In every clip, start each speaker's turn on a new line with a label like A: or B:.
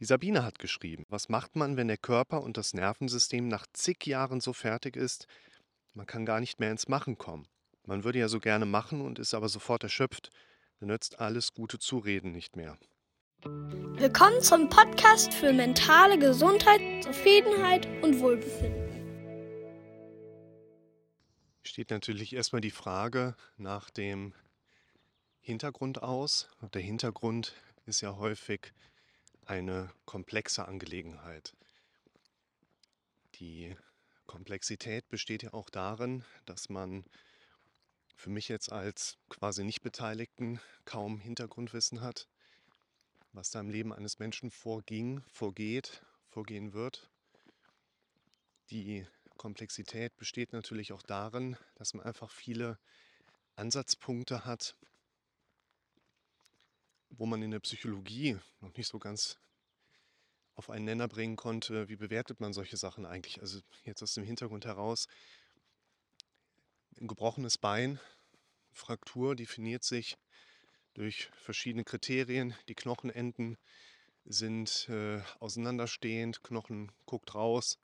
A: Die Sabine hat geschrieben, was macht man, wenn der Körper und das Nervensystem nach zig Jahren so fertig ist, man kann gar nicht mehr ins Machen kommen. Man würde ja so gerne machen und ist aber sofort erschöpft. Dann nützt alles gute Zureden nicht mehr.
B: Willkommen zum Podcast für mentale Gesundheit, Zufriedenheit und Wohlbefinden.
A: Steht natürlich erstmal die Frage nach dem Hintergrund aus. Der Hintergrund ist ja häufig eine komplexe Angelegenheit. Die Komplexität besteht ja auch darin, dass man für mich jetzt als quasi nicht Beteiligten kaum Hintergrundwissen hat, was da im Leben eines Menschen vorging, vorgeht, vorgehen wird. Die Komplexität besteht natürlich auch darin, dass man einfach viele Ansatzpunkte hat, wo man in der Psychologie noch nicht so ganz auf einen Nenner bringen konnte, wie bewertet man solche Sachen eigentlich? Also jetzt aus dem Hintergrund heraus, ein gebrochenes Bein, Fraktur definiert sich durch verschiedene Kriterien. Die Knochenenden sind äh, auseinanderstehend, Knochen guckt raus.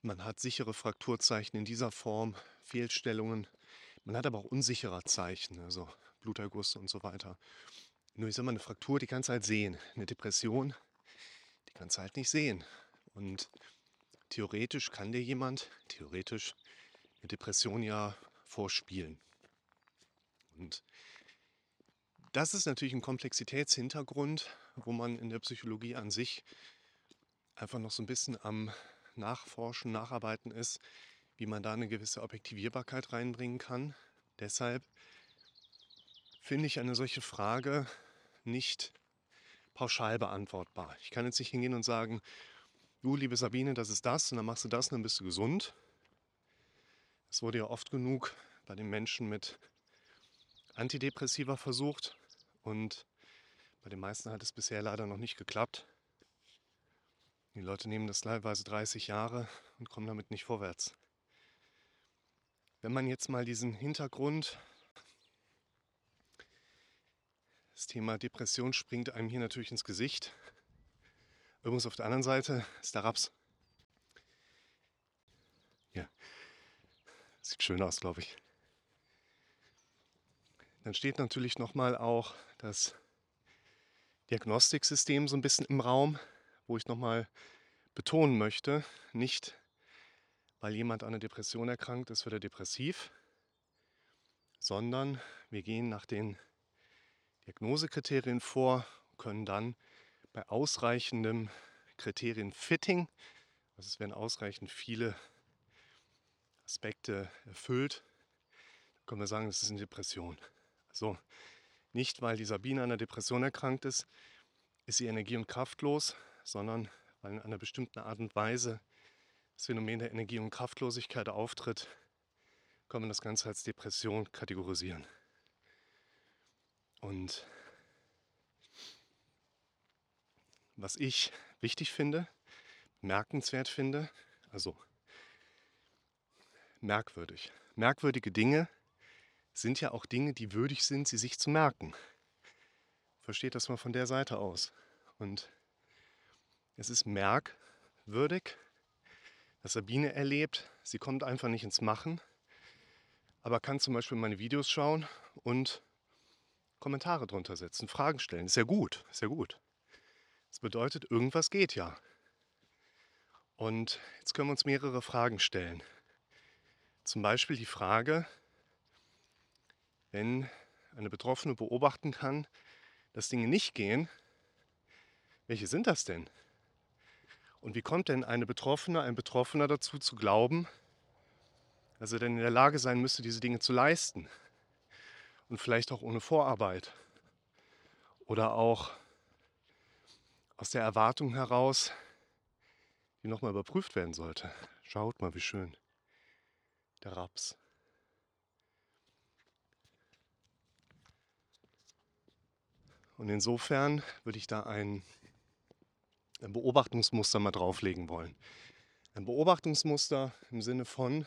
A: Man hat sichere Frakturzeichen in dieser Form, Fehlstellungen. Man hat aber auch unsichere Zeichen, also Bluterguss und so weiter. Nur ich sag mal, eine Fraktur, die kannst du halt sehen. Eine Depression, die kannst du halt nicht sehen. Und theoretisch kann dir jemand, theoretisch, eine Depression ja vorspielen. Und das ist natürlich ein Komplexitätshintergrund, wo man in der Psychologie an sich einfach noch so ein bisschen am Nachforschen, Nacharbeiten ist, wie man da eine gewisse Objektivierbarkeit reinbringen kann. Deshalb finde ich eine solche Frage nicht pauschal beantwortbar. Ich kann jetzt nicht hingehen und sagen, du liebe Sabine, das ist das und dann machst du das und dann bist du gesund. Es wurde ja oft genug bei den Menschen mit Antidepressiva versucht und bei den meisten hat es bisher leider noch nicht geklappt. Die Leute nehmen das teilweise 30 Jahre und kommen damit nicht vorwärts. Wenn man jetzt mal diesen Hintergrund Das Thema Depression springt einem hier natürlich ins Gesicht. Übrigens auf der anderen Seite ist der Raps. Ja, sieht schön aus, glaube ich. Dann steht natürlich nochmal auch das Diagnostiksystem so ein bisschen im Raum, wo ich nochmal betonen möchte, nicht weil jemand an einer Depression erkrankt ist, wird er depressiv, sondern wir gehen nach den Diagnosekriterien vor, können dann bei ausreichendem Kriterienfitting, also es werden ausreichend viele Aspekte erfüllt, können wir sagen, das ist eine Depression. Also nicht, weil die Sabine an einer Depression erkrankt ist, ist sie energie- und kraftlos, sondern weil in einer bestimmten Art und Weise das Phänomen der Energie- und Kraftlosigkeit auftritt, kann man das Ganze als Depression kategorisieren. Und was ich wichtig finde, merkenswert finde, also merkwürdig. Merkwürdige Dinge sind ja auch Dinge, die würdig sind, sie sich zu merken. Versteht das mal von der Seite aus. Und es ist merkwürdig, dass Sabine erlebt, sie kommt einfach nicht ins Machen, aber kann zum Beispiel meine Videos schauen und Kommentare drunter setzen, Fragen stellen. Ist ja gut, ist ja gut. Das bedeutet, irgendwas geht ja. Und jetzt können wir uns mehrere Fragen stellen. Zum Beispiel die Frage, wenn eine Betroffene beobachten kann, dass Dinge nicht gehen, welche sind das denn? Und wie kommt denn eine Betroffene, ein Betroffener dazu zu glauben, dass er denn in der Lage sein müsste, diese Dinge zu leisten? Und vielleicht auch ohne Vorarbeit. Oder auch aus der Erwartung heraus, die nochmal überprüft werden sollte. Schaut mal, wie schön. Der Raps. Und insofern würde ich da ein, ein Beobachtungsmuster mal drauflegen wollen. Ein Beobachtungsmuster im Sinne von,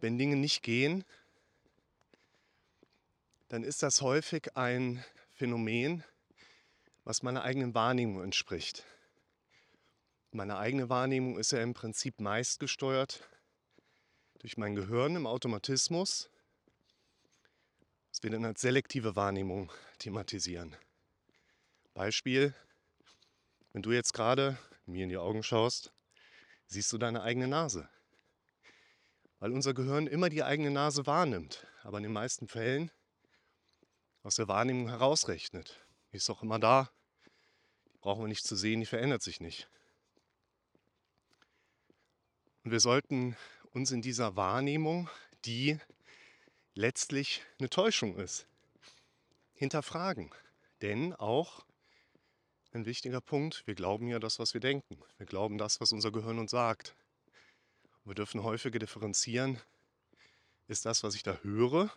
A: wenn Dinge nicht gehen, dann ist das häufig ein Phänomen, was meiner eigenen Wahrnehmung entspricht. Meine eigene Wahrnehmung ist ja im Prinzip meist gesteuert durch mein Gehirn im Automatismus, was wir dann als selektive Wahrnehmung thematisieren. Beispiel, wenn du jetzt gerade mir in die Augen schaust, siehst du deine eigene Nase. Weil unser Gehirn immer die eigene Nase wahrnimmt, aber in den meisten Fällen aus der Wahrnehmung herausrechnet. Die ist doch immer da, die brauchen wir nicht zu sehen, die verändert sich nicht. Und wir sollten uns in dieser Wahrnehmung, die letztlich eine Täuschung ist, hinterfragen. Denn auch ein wichtiger Punkt, wir glauben ja das, was wir denken. Wir glauben das, was unser Gehirn uns sagt. Und wir dürfen häufiger differenzieren, ist das, was ich da höre,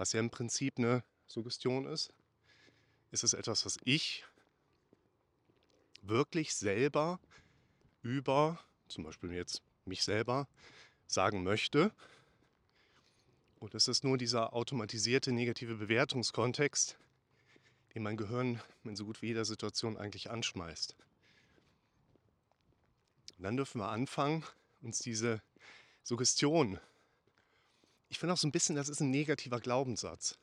A: was ja im Prinzip eine Suggestion ist, ist es etwas, was ich wirklich selber über zum Beispiel jetzt mich selber, sagen möchte. Und es ist nur dieser automatisierte negative Bewertungskontext, den mein Gehirn in so gut wie jeder Situation eigentlich anschmeißt. Und dann dürfen wir anfangen, uns diese Suggestion, ich finde auch so ein bisschen, das ist ein negativer Glaubenssatz,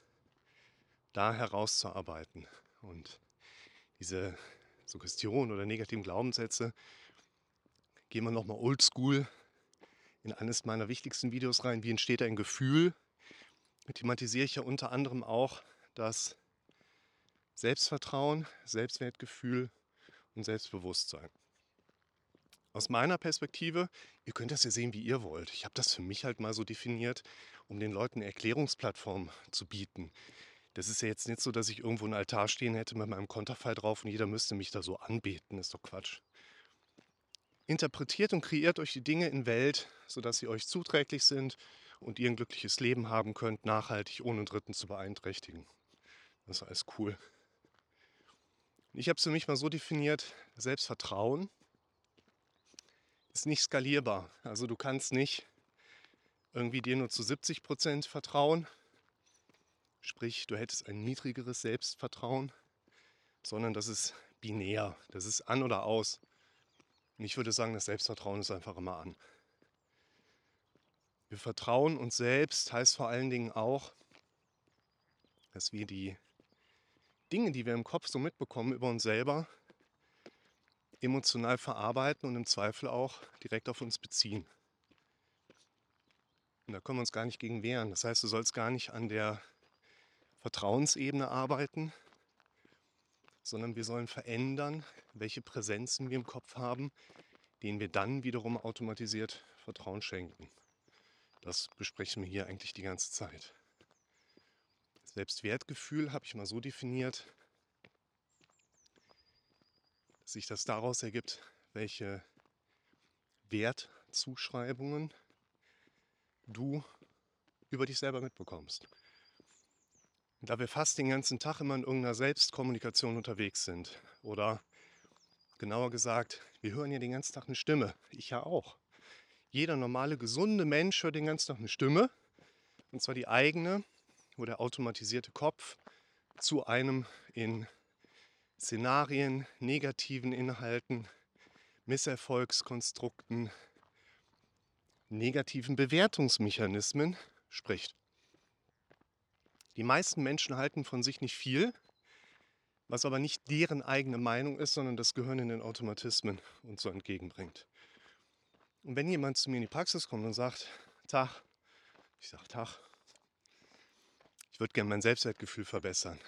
A: da herauszuarbeiten. Und diese Suggestion oder negativen Glaubenssätze gehen wir nochmal oldschool in eines meiner wichtigsten Videos rein. Wie entsteht ein Gefühl? Thematisiere ich ja unter anderem auch das Selbstvertrauen, Selbstwertgefühl und Selbstbewusstsein. Aus meiner Perspektive, ihr könnt das ja sehen, wie ihr wollt. Ich habe das für mich halt mal so definiert, um den Leuten eine Erklärungsplattform zu bieten. Das ist ja jetzt nicht so, dass ich irgendwo einen Altar stehen hätte mit meinem Konterfei drauf und jeder müsste mich da so anbeten. Ist doch Quatsch. Interpretiert und kreiert euch die Dinge in Welt, sodass sie euch zuträglich sind und ihr ein glückliches Leben haben könnt, nachhaltig, ohne Dritten zu beeinträchtigen. Das ist alles cool. Ich habe es für mich mal so definiert, Selbstvertrauen ist nicht skalierbar. Also du kannst nicht irgendwie dir nur zu 70 Prozent vertrauen, sprich du hättest ein niedrigeres Selbstvertrauen, sondern das ist binär, das ist an oder aus. Und ich würde sagen, das Selbstvertrauen ist einfach immer an. Wir vertrauen uns selbst heißt vor allen Dingen auch, dass wir die Dinge, die wir im Kopf so mitbekommen über uns selber, emotional verarbeiten und im Zweifel auch direkt auf uns beziehen. Und da können wir uns gar nicht gegen wehren. Das heißt, du sollst gar nicht an der Vertrauensebene arbeiten, sondern wir sollen verändern, welche Präsenzen wir im Kopf haben, denen wir dann wiederum automatisiert Vertrauen schenken. Das besprechen wir hier eigentlich die ganze Zeit. Selbstwertgefühl habe ich mal so definiert, sich das daraus ergibt, welche Wertzuschreibungen du über dich selber mitbekommst. Da wir fast den ganzen Tag immer in irgendeiner Selbstkommunikation unterwegs sind oder genauer gesagt, wir hören ja den ganzen Tag eine Stimme. Ich ja auch. Jeder normale, gesunde Mensch hört den ganzen Tag eine Stimme. Und zwar die eigene, wo der automatisierte Kopf zu einem in Szenarien, negativen Inhalten, Misserfolgskonstrukten, negativen Bewertungsmechanismen spricht. Die meisten Menschen halten von sich nicht viel, was aber nicht deren eigene Meinung ist, sondern das Gehirn in den Automatismen uns so entgegenbringt. Und wenn jemand zu mir in die Praxis kommt und sagt, Tag, ich sage Tag, ich würde gerne mein Selbstwertgefühl verbessern.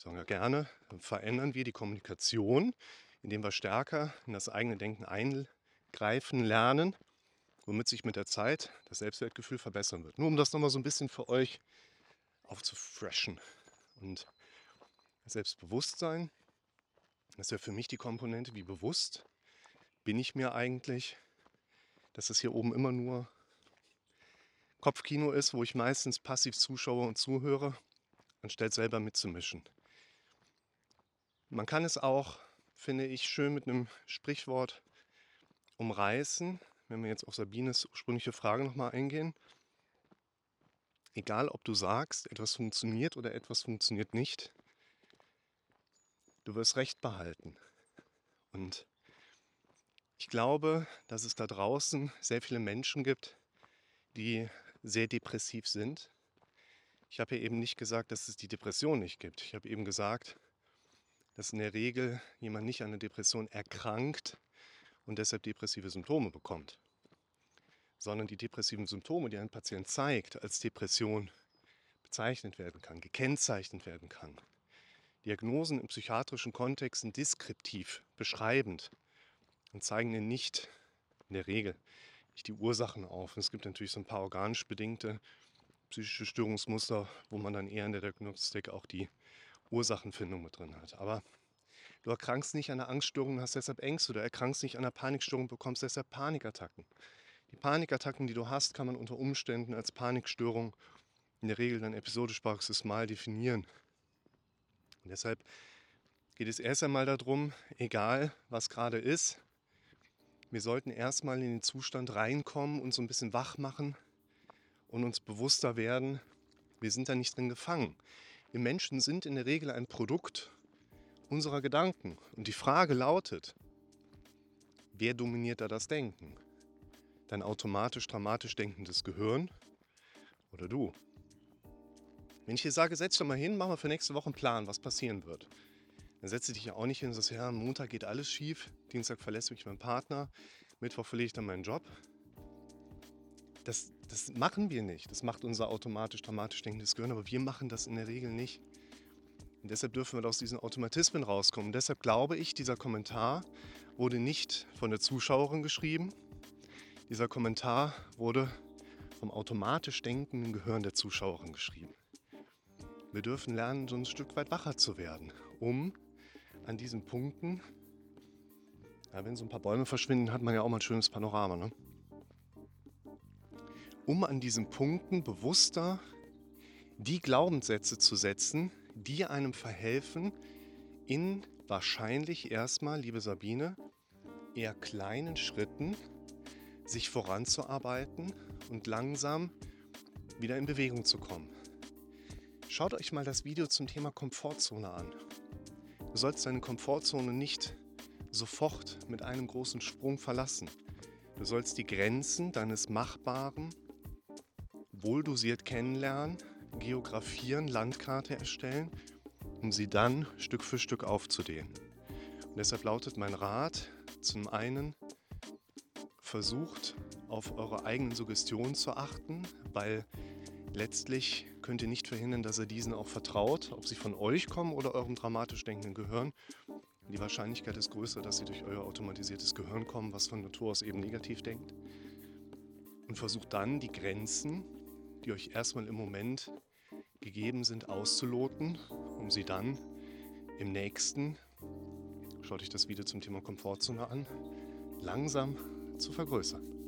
A: Ich sage ja gerne, verändern wir die Kommunikation, indem wir stärker in das eigene Denken eingreifen lernen, womit sich mit der Zeit das Selbstwertgefühl verbessern wird. Nur um das nochmal so ein bisschen für euch aufzufreshen. Und Selbstbewusstsein, das ja für mich die Komponente, wie bewusst bin ich mir eigentlich, dass es hier oben immer nur Kopfkino ist, wo ich meistens passiv zuschaue und zuhöre, anstatt selber mitzumischen. Man kann es auch, finde ich, schön mit einem Sprichwort umreißen, wenn wir jetzt auf Sabines ursprüngliche Frage nochmal eingehen egal ob du sagst, etwas funktioniert oder etwas funktioniert nicht, du wirst Recht behalten. Und ich glaube, dass es da draußen sehr viele Menschen gibt, die sehr depressiv sind. Ich habe ja eben nicht gesagt, dass es die Depression nicht gibt. Ich habe eben gesagt, dass in der Regel jemand nicht an einer Depression erkrankt und deshalb depressive Symptome bekommt, sondern die depressiven Symptome, die ein Patient zeigt, als Depression bezeichnet werden kann, gekennzeichnet werden kann. Diagnosen im psychiatrischen Kontext sind deskriptiv, beschreibend und zeigen ihnen nicht in der Regel nicht die Ursachen auf. Und es gibt natürlich so ein paar organisch bedingte psychische Störungsmuster, wo man dann eher in der Diagnostik auch die Ursachenfindung mit drin hat. Aber du erkrankst nicht an einer Angststörung, hast deshalb Ängste. Du erkrankst nicht an einer Panikstörung, bekommst deshalb Panikattacken. Die Panikattacken, die du hast, kann man unter Umständen als Panikstörung in der Regel dann episodisch paroxysmal definieren. Und deshalb geht es erst einmal darum, egal was gerade ist, wir sollten erstmal in den Zustand reinkommen und so ein bisschen wach machen und uns bewusster werden, wir sind da nicht drin gefangen. Wir Menschen sind in der Regel ein Produkt unserer Gedanken. Und die Frage lautet, wer dominiert da das Denken? Dein automatisch dramatisch denkendes Gehirn oder du? Wenn ich dir sage, setz dich mal hin, mach mal für nächste Woche einen Plan, was passieren wird. Dann setzt du dich ja auch nicht hin und sagst, ja, Montag geht alles schief, Dienstag verlässt mich mein Partner, Mittwoch verliere ich dann meinen Job. Das, das machen wir nicht. Das macht unser automatisch dramatisch denkendes Gehirn, aber wir machen das in der Regel nicht. Und deshalb dürfen wir aus diesen Automatismen rauskommen. Und deshalb glaube ich, dieser Kommentar wurde nicht von der Zuschauerin geschrieben. Dieser Kommentar wurde vom automatisch denkenden Gehirn der Zuschauerin geschrieben. Wir dürfen lernen, so ein Stück weit wacher zu werden, um an diesen Punkten, ja, wenn so ein paar Bäume verschwinden, hat man ja auch mal ein schönes Panorama, ne? Um an diesen Punkten bewusster die Glaubenssätze zu setzen, die einem verhelfen, in wahrscheinlich erstmal, liebe Sabine, eher kleinen Schritten sich voranzuarbeiten und langsam wieder in Bewegung zu kommen. Schaut euch mal das Video zum Thema Komfortzone an. Du sollst deine Komfortzone nicht sofort mit einem großen Sprung verlassen. Du sollst die Grenzen deines Machbaren wohldosiert kennenlernen, geografieren, Landkarte erstellen, um sie dann Stück für Stück aufzudehnen. Und deshalb lautet mein Rat zum einen, versucht auf eure eigenen Suggestionen zu achten, weil Letztlich könnt ihr nicht verhindern, dass er diesen auch vertraut, ob sie von euch kommen oder eurem dramatisch denkenden Gehirn. Die Wahrscheinlichkeit ist größer, dass sie durch euer automatisiertes Gehirn kommen, was von Natur aus eben negativ denkt. Und versucht dann die Grenzen, die euch erstmal im Moment gegeben sind, auszuloten, um sie dann im nächsten, schaut euch das Video zum Thema Komfortzone an, langsam zu vergrößern.